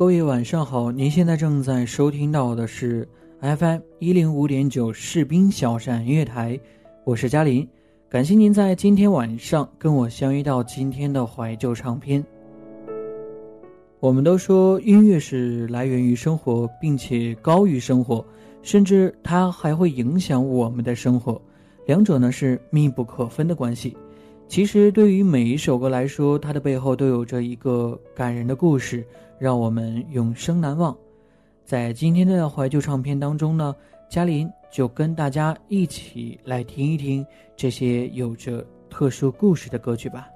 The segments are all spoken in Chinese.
各位晚上好，您现在正在收听到的是 FM 一零五点九士兵小站音乐台，我是嘉林，感谢您在今天晚上跟我相遇到今天的怀旧唱片。我们都说音乐是来源于生活，并且高于生活，甚至它还会影响我们的生活，两者呢是密不可分的关系。其实对于每一首歌来说，它的背后都有着一个感人的故事。让我们永生难忘。在今天的怀旧唱片当中呢，嘉林就跟大家一起来听一听这些有着特殊故事的歌曲吧。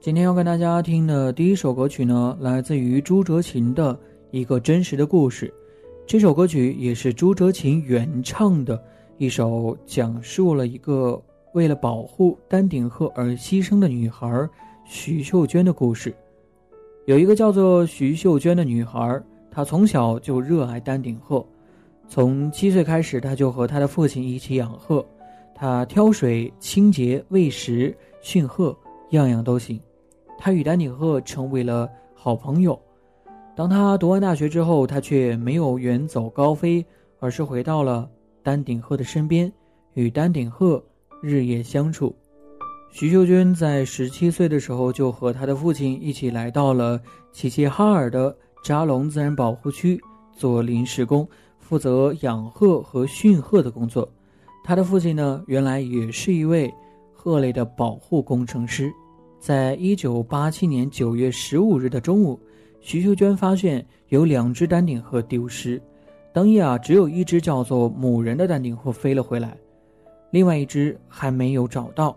今天要跟大家听的第一首歌曲呢，来自于朱哲琴的一个真实的故事。这首歌曲也是朱哲琴原唱的一首，讲述了一个为了保护丹顶鹤而牺牲的女孩。徐秀娟的故事，有一个叫做徐秀娟的女孩，她从小就热爱丹顶鹤，从七岁开始，她就和她的父亲一起养鹤，她挑水、清洁、喂食、驯鹤，样样都行。她与丹顶鹤成为了好朋友。当她读完大学之后，她却没有远走高飞，而是回到了丹顶鹤的身边，与丹顶鹤日夜相处。徐秀娟在十七岁的时候，就和她的父亲一起来到了齐齐哈尔的扎龙自然保护区做临时工，负责养鹤和驯鹤的工作。他的父亲呢，原来也是一位鹤类的保护工程师。在一九八七年九月十五日的中午，徐秀娟发现有两只丹顶鹤丢失，当夜啊，只有一只叫做母人的丹顶鹤飞了回来，另外一只还没有找到。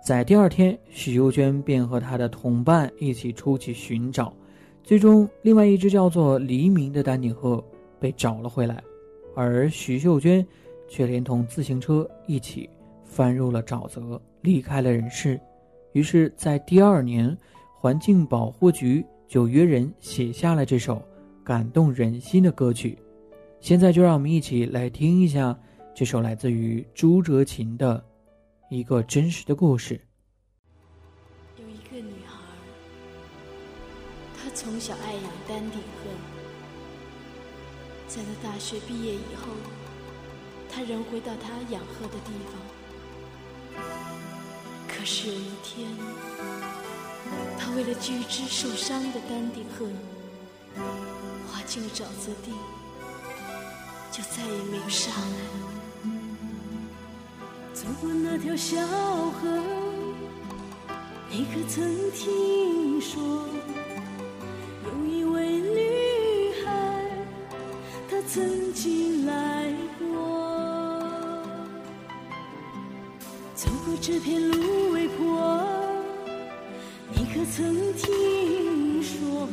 在第二天，许秀娟便和她的同伴一起出去寻找，最终，另外一只叫做黎明的丹顶鹤被找了回来，而许秀娟却连同自行车一起翻入了沼泽，离开了人世。于是，在第二年，环境保护局就约人写下了这首感动人心的歌曲。现在，就让我们一起来听一下这首来自于朱哲琴的。一个真实的故事。有一个女孩，她从小爱养丹顶鹤，在她大学毕业以后，她仍回到她养鹤的地方。可是有一天，她为了救一只受伤的丹顶鹤，滑进了沼泽地，就再也没有上来。走过那条小河，你可曾听说，有一位女孩，她曾经来过。走过这片芦苇坡，你可曾听说？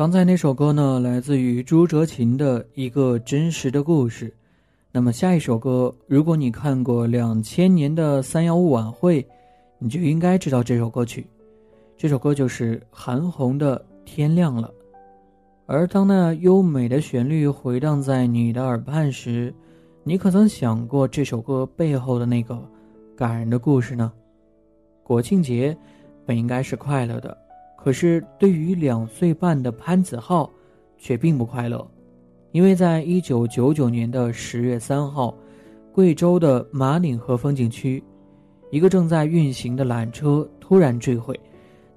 刚才那首歌呢，来自于朱哲琴的一个真实的故事。那么下一首歌，如果你看过两千年的三幺五晚会，你就应该知道这首歌曲。这首歌就是韩红的《天亮了》。而当那优美的旋律回荡在你的耳畔时，你可曾想过这首歌背后的那个感人的故事呢？国庆节本应该是快乐的。可是，对于两岁半的潘子浩，却并不快乐，因为在一九九九年的十月三号，贵州的马岭河风景区，一个正在运行的缆车突然坠毁，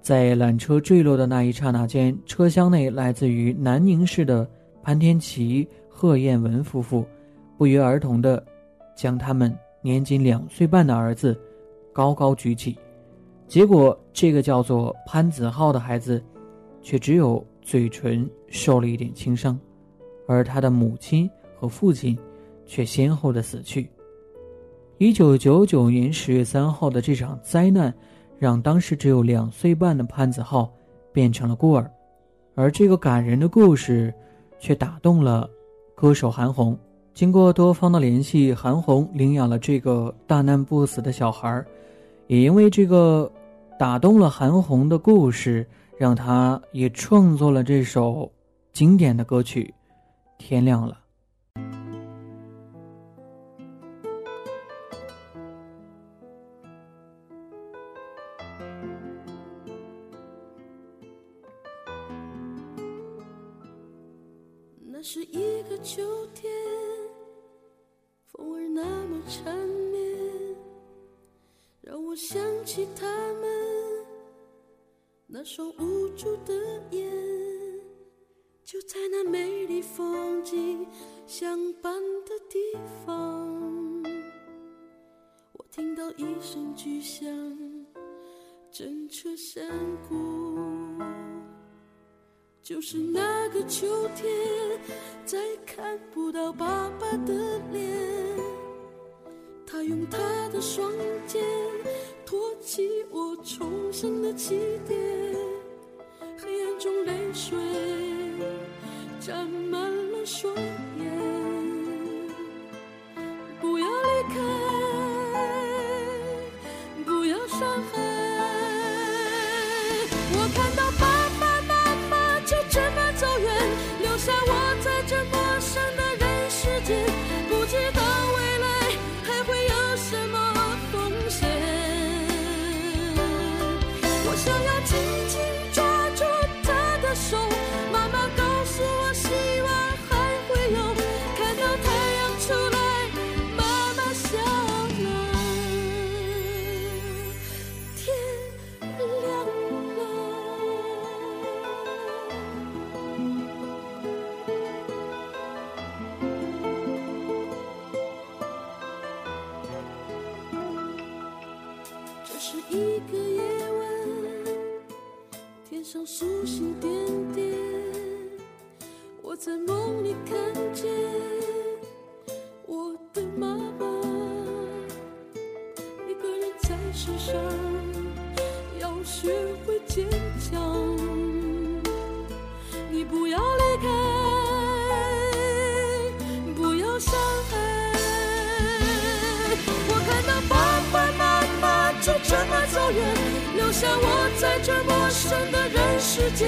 在缆车坠落的那一刹那间，车厢内来自于南宁市的潘天琪、贺艳文夫妇，不约而同地将他们年仅两岁半的儿子高高举起。结果，这个叫做潘子浩的孩子，却只有嘴唇受了一点轻伤，而他的母亲和父亲，却先后的死去。一九九九年十月三号的这场灾难，让当时只有两岁半的潘子浩变成了孤儿，而这个感人的故事，却打动了歌手韩红。经过多方的联系，韩红领养了这个大难不死的小孩也因为这个。打动了韩红的故事，让她也创作了这首经典的歌曲《天亮了》。那是一个秋天，风儿那么缠绵，让我想起他。那双无助的眼，就在那美丽风景相伴的地方，我听到一声巨响，震彻山谷。就是那个秋天，再看不到爸爸的脸。他用他的双肩世上要学会坚强。你不要离开，不要伤害。我看到爸爸妈妈就这么走远，留下我在这陌生的人世间。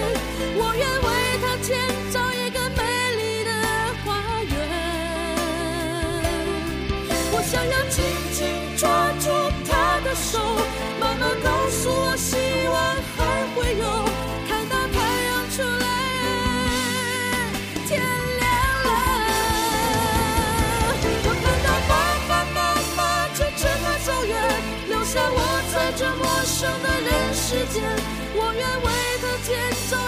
我愿为他建造一个美丽的花园。我想要的人世间。我愿为他建造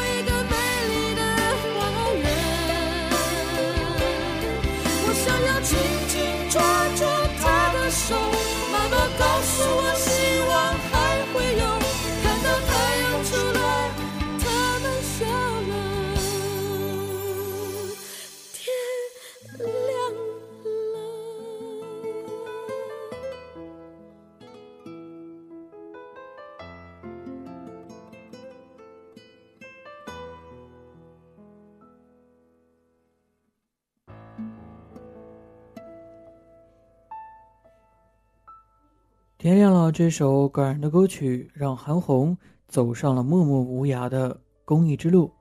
天亮了，这首感人的歌曲让韩红走上了默默无涯的公益之路，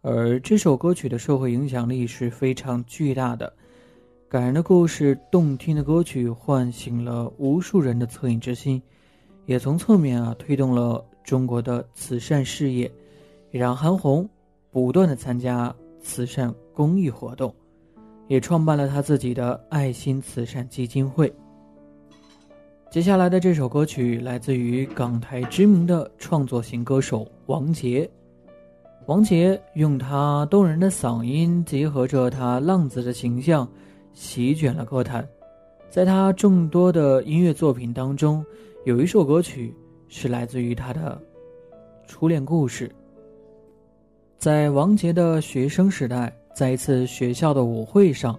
而这首歌曲的社会影响力是非常巨大的。感人的故事、动听的歌曲唤醒了无数人的恻隐之心，也从侧面啊推动了中国的慈善事业，也让韩红不断的参加慈善公益活动，也创办了他自己的爱心慈善基金会。接下来的这首歌曲来自于港台知名的创作型歌手王杰。王杰用他动人的嗓音，结合着他浪子的形象，席卷了歌坛。在他众多的音乐作品当中，有一首歌曲是来自于他的初恋故事。在王杰的学生时代，在一次学校的舞会上，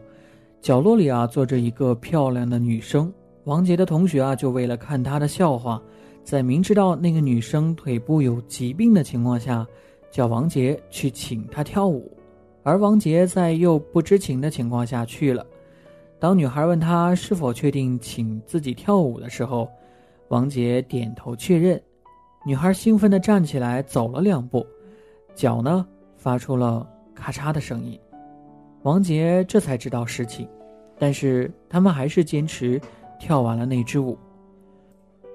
角落里啊坐着一个漂亮的女生。王杰的同学啊，就为了看他的笑话，在明知道那个女生腿部有疾病的情况下，叫王杰去请她跳舞，而王杰在又不知情的情况下去了。当女孩问他是否确定请自己跳舞的时候，王杰点头确认。女孩兴奋地站起来走了两步，脚呢发出了咔嚓的声音。王杰这才知道实情，但是他们还是坚持。跳完了那支舞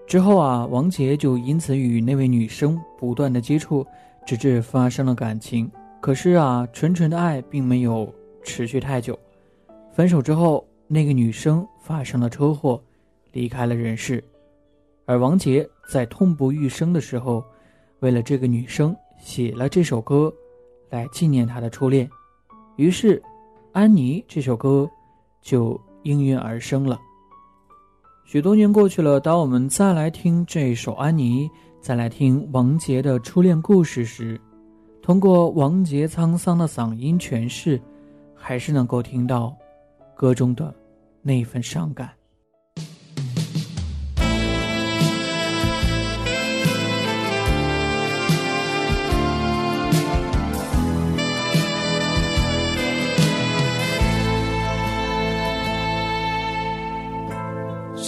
之后啊，王杰就因此与那位女生不断的接触，直至发生了感情。可是啊，纯纯的爱并没有持续太久。分手之后，那个女生发生了车祸，离开了人世。而王杰在痛不欲生的时候，为了这个女生写了这首歌，来纪念他的初恋。于是，《安妮》这首歌就应运而生了。许多年过去了，当我们再来听这首《安妮》，再来听王杰的初恋故事时，通过王杰沧桑的嗓音诠释，还是能够听到歌中的那份伤感。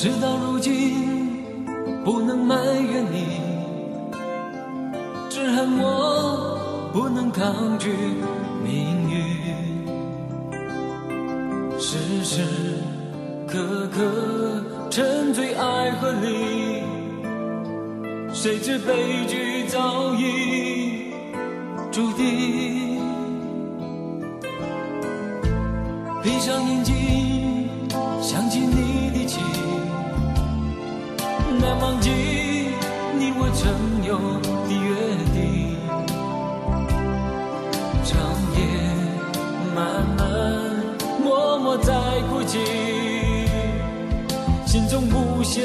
事到如今，不能埋怨你，只恨我不能抗拒命运。时时刻刻沉醉爱河里，谁知悲剧早已注定。闭上眼睛，忘记你我曾有的约定，长夜漫漫，默默在哭泣，心中无限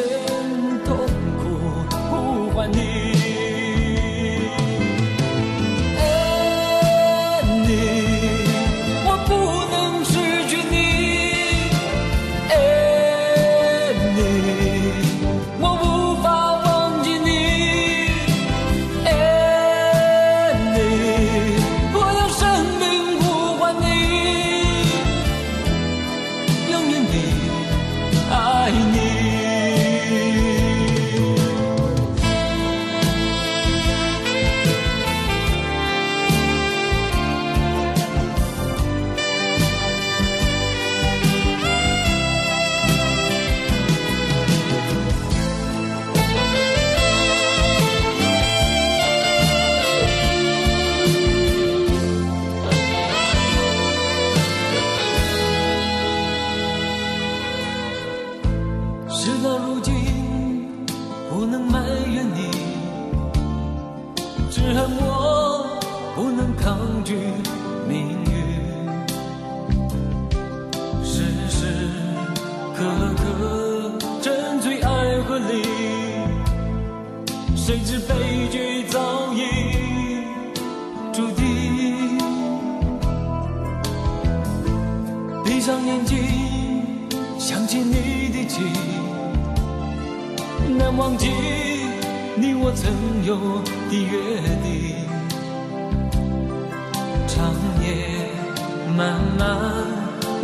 只恨我不能抗拒命运时时刻刻沉醉爱河里谁知悲剧早已注定闭上眼睛想起你的情难忘记你我曾有的约定长夜漫漫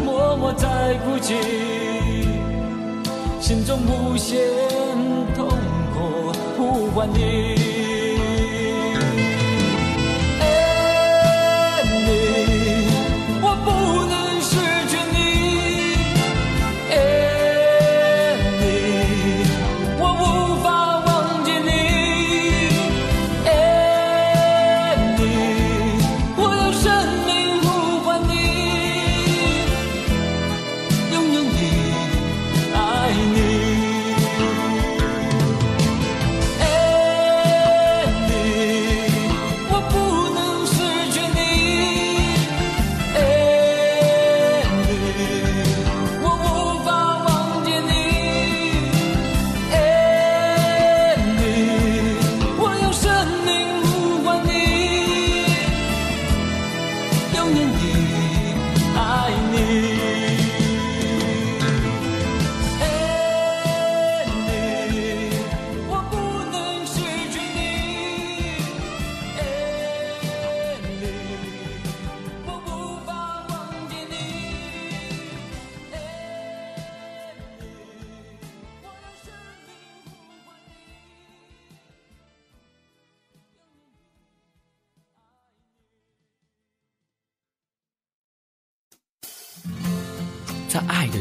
默默在哭泣心中无限痛苦呼唤你。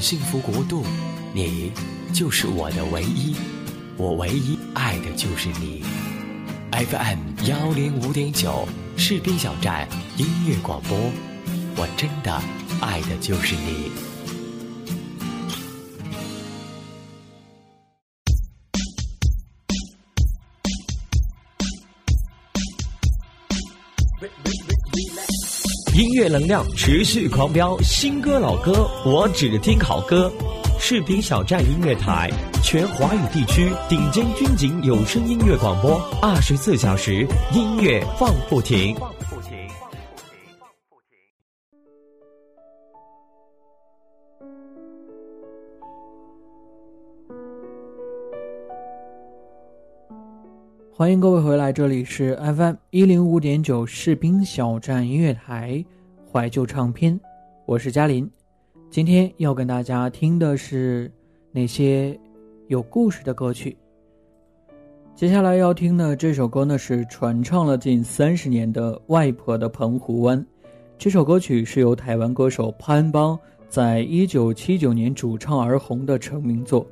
幸福国度，你就是我的唯一，我唯一爱的就是你。FM 幺零五点九士兵小站音乐广播，我真的爱的就是你。音乐能量持续狂飙，新歌老歌，我只听好歌。士兵小站音乐台，全华语地区顶尖军警有声音乐广播，二十四小时音乐放不停。欢迎各位回来，这里是 FM 一零五点九士兵小站音乐台怀旧唱片，我是嘉林。今天要跟大家听的是那些有故事的歌曲。接下来要听的这首歌呢，是传唱了近三十年的《外婆的澎湖湾》。这首歌曲是由台湾歌手潘邦在一九七九年主唱而红的成名作。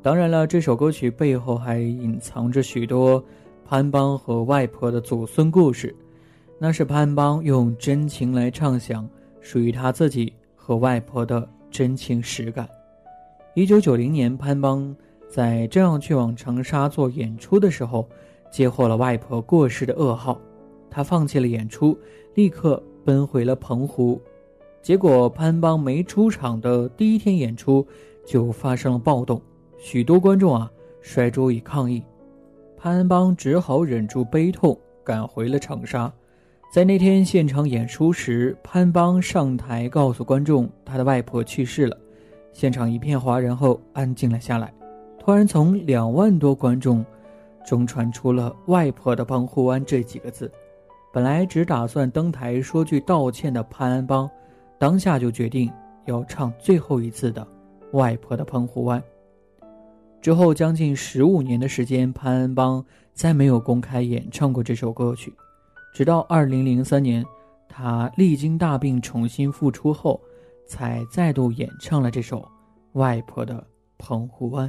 当然了，这首歌曲背后还隐藏着许多潘邦和外婆的祖孙故事。那是潘邦用真情来唱响属于他自己和外婆的真情实感。一九九零年，潘邦在正要去往长沙做演出的时候，接获了外婆过世的噩耗，他放弃了演出，立刻奔回了澎湖。结果，潘邦没出场的第一天演出就发生了暴动。许多观众啊摔桌椅抗议，潘邦只好忍住悲痛赶回了长沙。在那天现场演出时，潘邦上台告诉观众他的外婆去世了，现场一片哗然后安静了下来。突然，从两万多观众中传出了“外婆的澎湖湾”这几个字。本来只打算登台说句道歉的潘安邦，当下就决定要唱最后一次的《外婆的澎湖湾》。之后将近十五年的时间，潘安邦再没有公开演唱过这首歌曲。直到二零零三年，他历经大病重新复出后，才再度演唱了这首《外婆的澎湖湾》。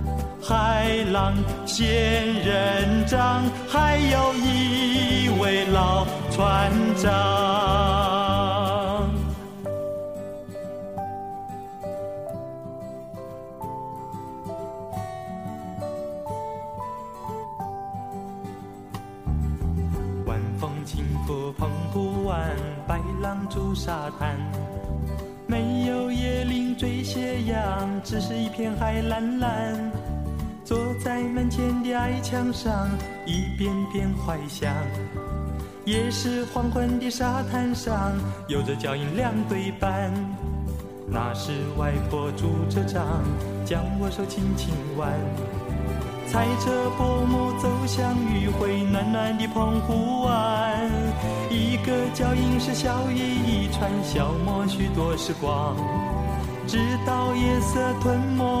海浪、仙人掌，还有一位老船长。晚风轻拂澎湖湾，白浪逐沙滩。没有椰林缀斜阳，只是一片海蓝蓝。坐在门前的矮墙上，一遍遍怀想。也是黄昏的沙滩上，有着脚印两对半。那是外婆拄着杖，将我手轻轻挽。踩着薄暮走向余晖暖暖的澎湖湾，一个脚印是笑意一串，消磨许多时光。直到夜色吞没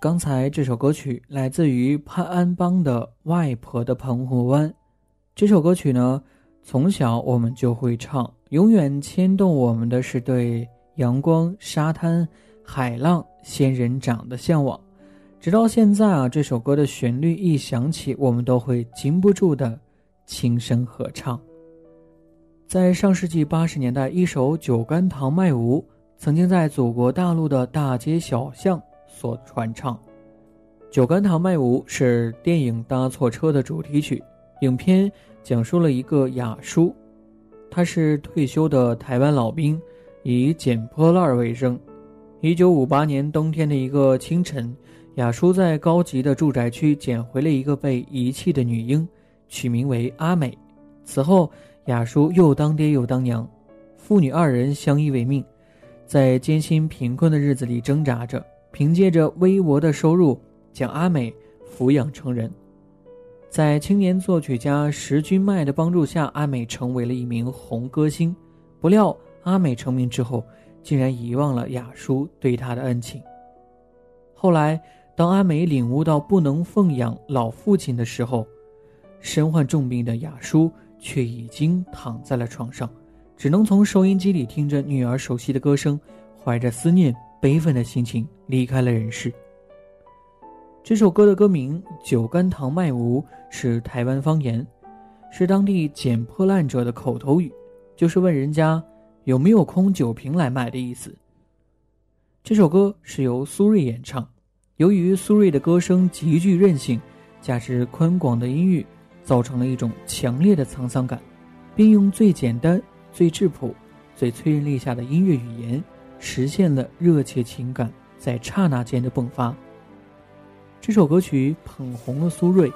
刚才这首歌曲来自于潘安邦的《外婆的澎湖湾》。这首歌曲呢，从小我们就会唱，永远牵动我们的是对阳光、沙滩、海浪、仙人掌的向往。直到现在啊，这首歌的旋律一响起，我们都会禁不住的轻声合唱。在上世纪八十年代，一首《酒干倘卖无》曾经在祖国大陆的大街小巷。所传唱，《酒干倘卖无》是电影《搭错车》的主题曲。影片讲述了一个雅叔，他是退休的台湾老兵，以捡破烂为生。一九五八年冬天的一个清晨，雅叔在高级的住宅区捡回了一个被遗弃的女婴，取名为阿美。此后，雅叔又当爹又当娘，父女二人相依为命，在艰辛贫困的日子里挣扎着。凭借着微薄的收入，将阿美抚养成人。在青年作曲家石君迈的帮助下，阿美成为了一名红歌星。不料，阿美成名之后，竟然遗忘了雅叔对她的恩情。后来，当阿美领悟到不能奉养老父亲的时候，身患重病的雅叔却已经躺在了床上，只能从收音机里听着女儿熟悉的歌声，怀着思念。悲愤的心情离开了人世。这首歌的歌名《酒干倘卖无》是台湾方言，是当地捡破烂者的口头语，就是问人家有没有空酒瓶来卖的意思。这首歌是由苏芮演唱，由于苏芮的歌声极具韧性，加之宽广的音域，造成了一种强烈的沧桑感，并用最简单、最质朴、最催人泪下的音乐语言。实现了热切情感在刹那间的迸发。这首歌曲捧红了苏芮，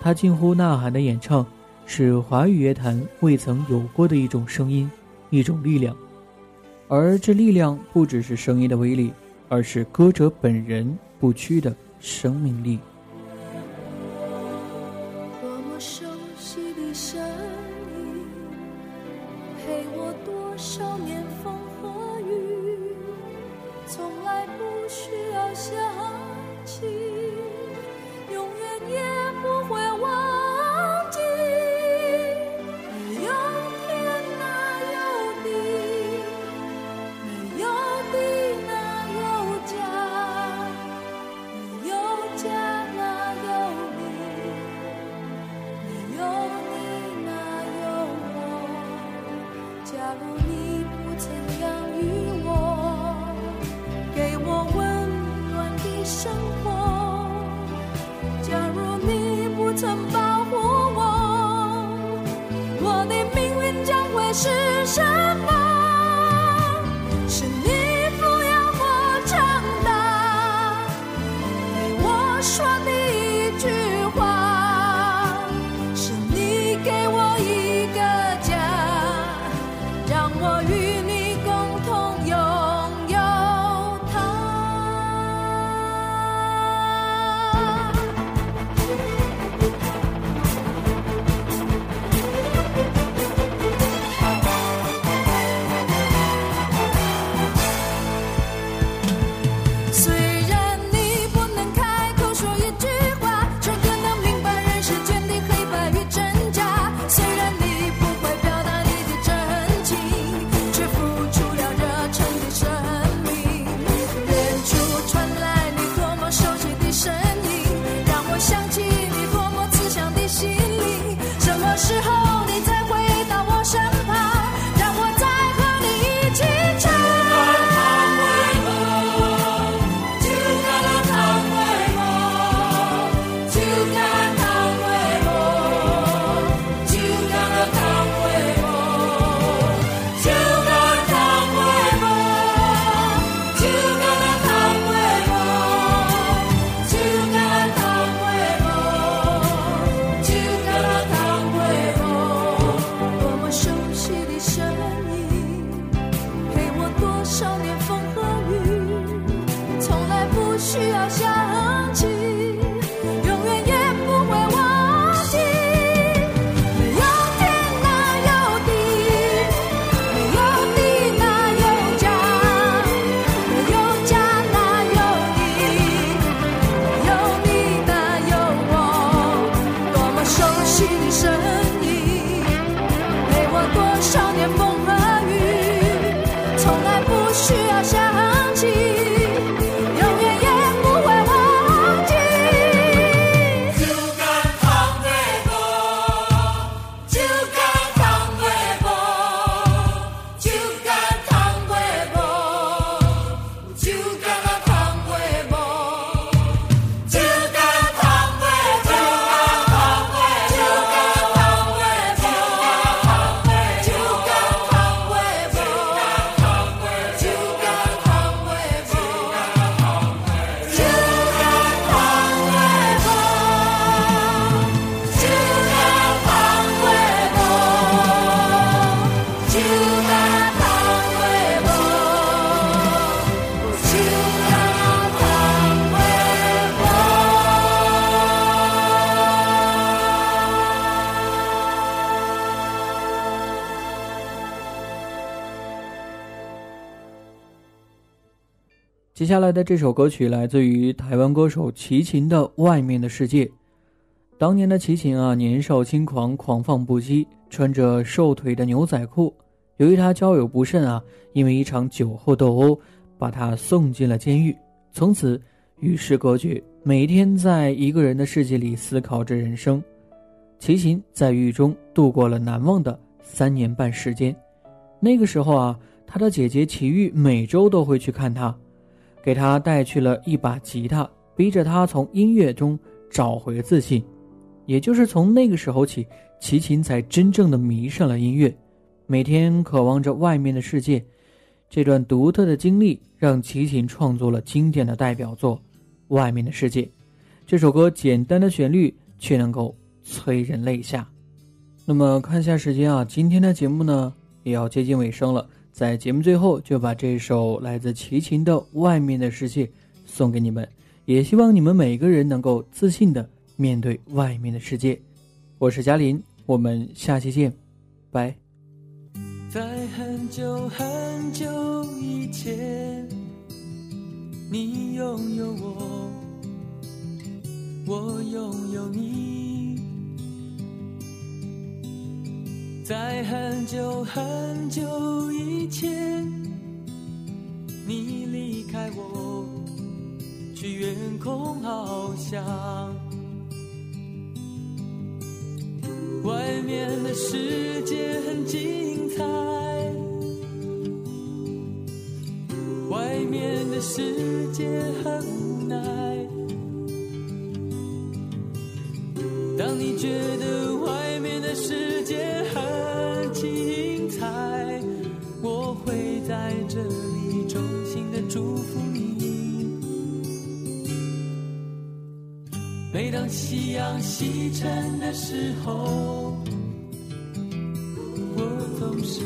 她近乎呐喊的演唱，是华语乐坛未曾有过的一种声音，一种力量。而这力量不只是声音的威力，而是歌者本人不屈的生命力。假如你不曾养育我给我温暖的生活假如你不曾保护我我的命运将会是什么？不需要。下来的这首歌曲来自于台湾歌手齐秦的《外面的世界》。当年的齐秦啊，年少轻狂，狂放不羁，穿着瘦腿的牛仔裤。由于他交友不慎啊，因为一场酒后斗殴，把他送进了监狱，从此与世隔绝，每天在一个人的世界里思考着人生。齐秦在狱中度过了难忘的三年半时间。那个时候啊，他的姐姐齐豫每周都会去看他，给他带去了一把吉他，逼着他从音乐中找回自信。也就是从那个时候起，齐秦才真正的迷上了音乐，每天渴望着外面的世界。这段独特的经历让齐秦创作了经典的代表作《外面的世界》。这首歌简单的旋律却能够催人泪下。那么看一下时间啊，今天的节目呢？也要接近尾声了，在节目最后就把这首来自齐秦的《外面的世界》送给你们，也希望你们每个人能够自信的面对外面的世界。我是嘉林，我们下期见，拜。在很久很久以前，你拥有我，我拥有你。在很久很久以前，你离开我，去远空翱翔。外面的世界很精彩，外面的世界很无奈。当你觉得每当夕阳西沉的时候，我总是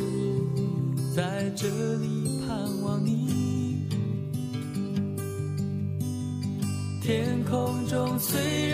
在这里盼望你。天空中虽然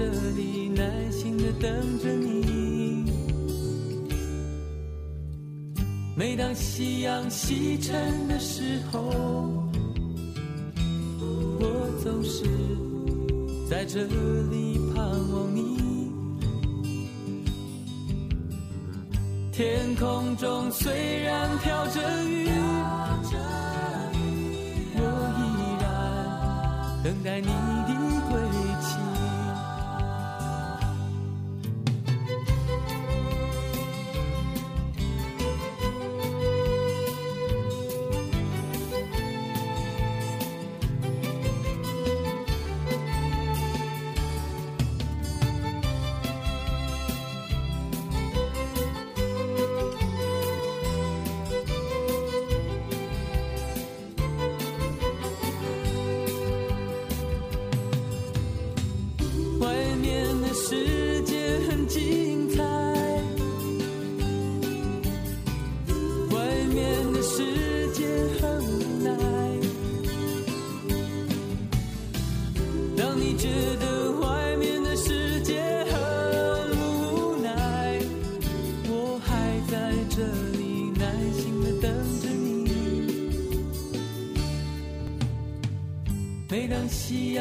这里耐心的等着你。每当夕阳西沉的时候。我总是在这里盼望你。天空中虽然飘着雨，我依然等待你